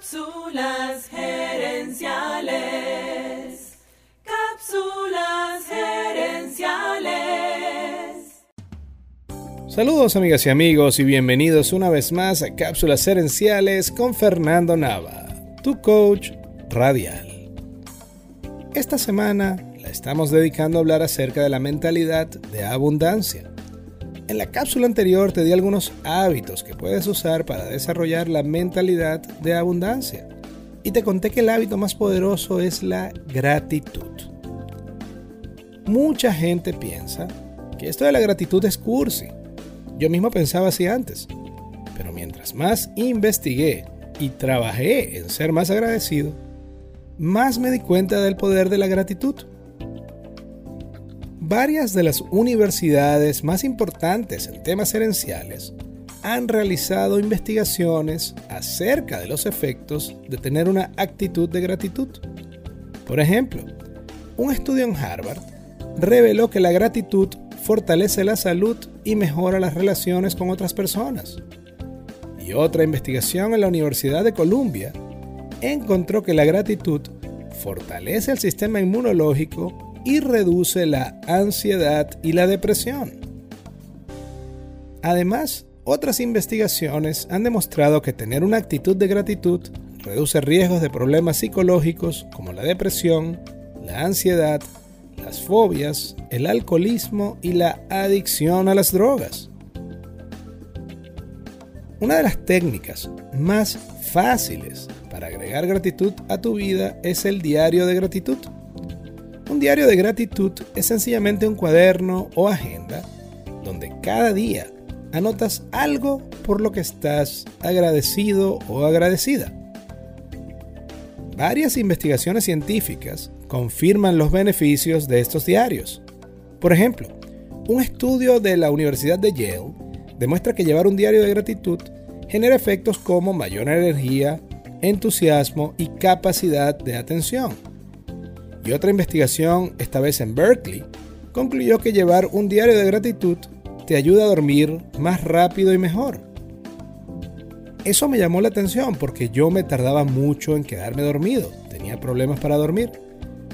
Cápsulas gerenciales. Cápsulas gerenciales. Saludos amigas y amigos y bienvenidos una vez más a Cápsulas gerenciales con Fernando Nava, tu coach radial. Esta semana la estamos dedicando a hablar acerca de la mentalidad de abundancia. En la cápsula anterior te di algunos hábitos que puedes usar para desarrollar la mentalidad de abundancia. Y te conté que el hábito más poderoso es la gratitud. Mucha gente piensa que esto de la gratitud es cursi. Yo mismo pensaba así antes. Pero mientras más investigué y trabajé en ser más agradecido, más me di cuenta del poder de la gratitud varias de las universidades más importantes en temas herenciales han realizado investigaciones acerca de los efectos de tener una actitud de gratitud. Por ejemplo, un estudio en Harvard reveló que la gratitud fortalece la salud y mejora las relaciones con otras personas. Y otra investigación en la Universidad de Columbia encontró que la gratitud fortalece el sistema inmunológico y reduce la ansiedad y la depresión. Además, otras investigaciones han demostrado que tener una actitud de gratitud reduce riesgos de problemas psicológicos como la depresión, la ansiedad, las fobias, el alcoholismo y la adicción a las drogas. Una de las técnicas más fáciles para agregar gratitud a tu vida es el diario de gratitud. Un diario de gratitud es sencillamente un cuaderno o agenda donde cada día anotas algo por lo que estás agradecido o agradecida. Varias investigaciones científicas confirman los beneficios de estos diarios. Por ejemplo, un estudio de la Universidad de Yale demuestra que llevar un diario de gratitud genera efectos como mayor energía, entusiasmo y capacidad de atención. Y otra investigación, esta vez en Berkeley, concluyó que llevar un diario de gratitud te ayuda a dormir más rápido y mejor. Eso me llamó la atención porque yo me tardaba mucho en quedarme dormido, tenía problemas para dormir.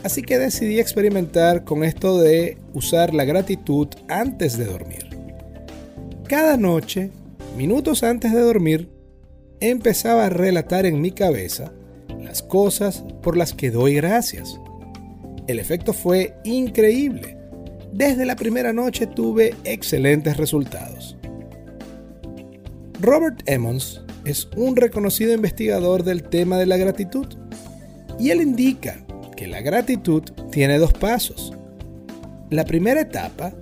Así que decidí experimentar con esto de usar la gratitud antes de dormir. Cada noche, minutos antes de dormir, empezaba a relatar en mi cabeza las cosas por las que doy gracias. El efecto fue increíble. Desde la primera noche tuve excelentes resultados. Robert Emmons es un reconocido investigador del tema de la gratitud y él indica que la gratitud tiene dos pasos. La primera etapa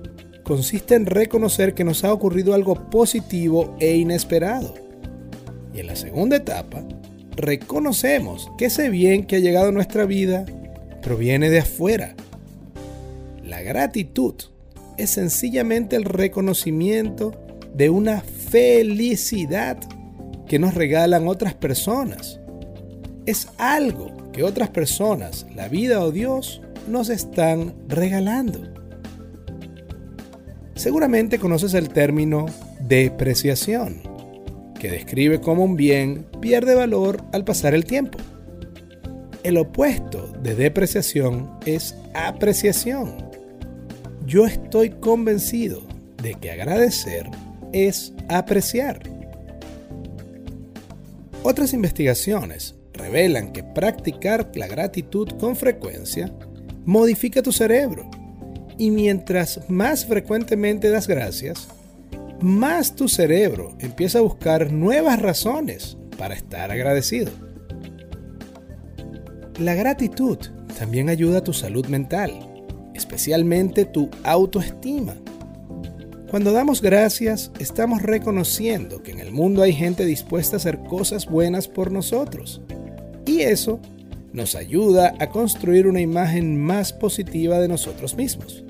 consiste en reconocer que nos ha ocurrido algo positivo e inesperado. Y en la segunda etapa, reconocemos que ese bien que ha llegado a nuestra vida proviene de afuera. La gratitud es sencillamente el reconocimiento de una felicidad que nos regalan otras personas. Es algo que otras personas, la vida o Dios, nos están regalando. Seguramente conoces el término depreciación, que describe cómo un bien pierde valor al pasar el tiempo. El opuesto de depreciación es apreciación. Yo estoy convencido de que agradecer es apreciar. Otras investigaciones revelan que practicar la gratitud con frecuencia modifica tu cerebro y mientras más frecuentemente das gracias, más tu cerebro empieza a buscar nuevas razones para estar agradecido. La gratitud también ayuda a tu salud mental, especialmente tu autoestima. Cuando damos gracias, estamos reconociendo que en el mundo hay gente dispuesta a hacer cosas buenas por nosotros. Y eso nos ayuda a construir una imagen más positiva de nosotros mismos.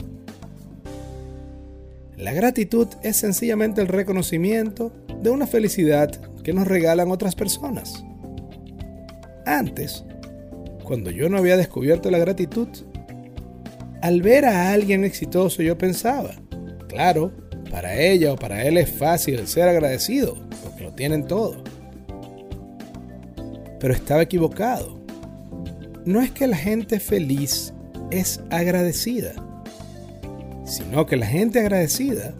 La gratitud es sencillamente el reconocimiento de una felicidad que nos regalan otras personas. Antes, cuando yo no había descubierto la gratitud. Al ver a alguien exitoso yo pensaba, claro, para ella o para él es fácil ser agradecido, porque lo tienen todo. pero estaba equivocado. No es que la gente feliz es agradecida, sino que la gente agradecida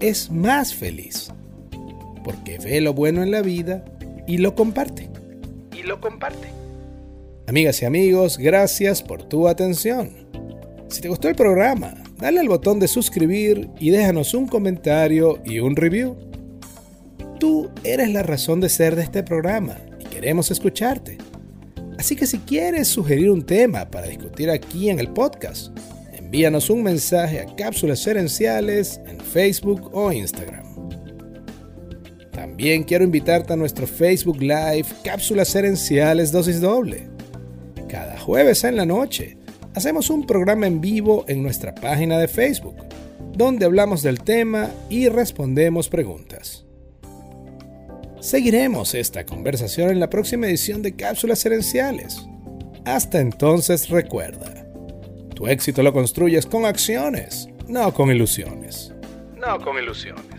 es más feliz, porque ve lo bueno en la vida y lo comparte. Y lo comparte. Amigas y amigos, gracias por tu atención. Si te gustó el programa, dale al botón de suscribir y déjanos un comentario y un review. Tú eres la razón de ser de este programa y queremos escucharte. Así que si quieres sugerir un tema para discutir aquí en el podcast, envíanos un mensaje a Cápsulas Herenciales en Facebook o Instagram. También quiero invitarte a nuestro Facebook Live Cápsulas Herenciales Dosis Doble. Jueves en la noche hacemos un programa en vivo en nuestra página de Facebook, donde hablamos del tema y respondemos preguntas. Seguiremos esta conversación en la próxima edición de Cápsulas Herenciales. Hasta entonces recuerda, tu éxito lo construyes con acciones, no con ilusiones. No con ilusiones.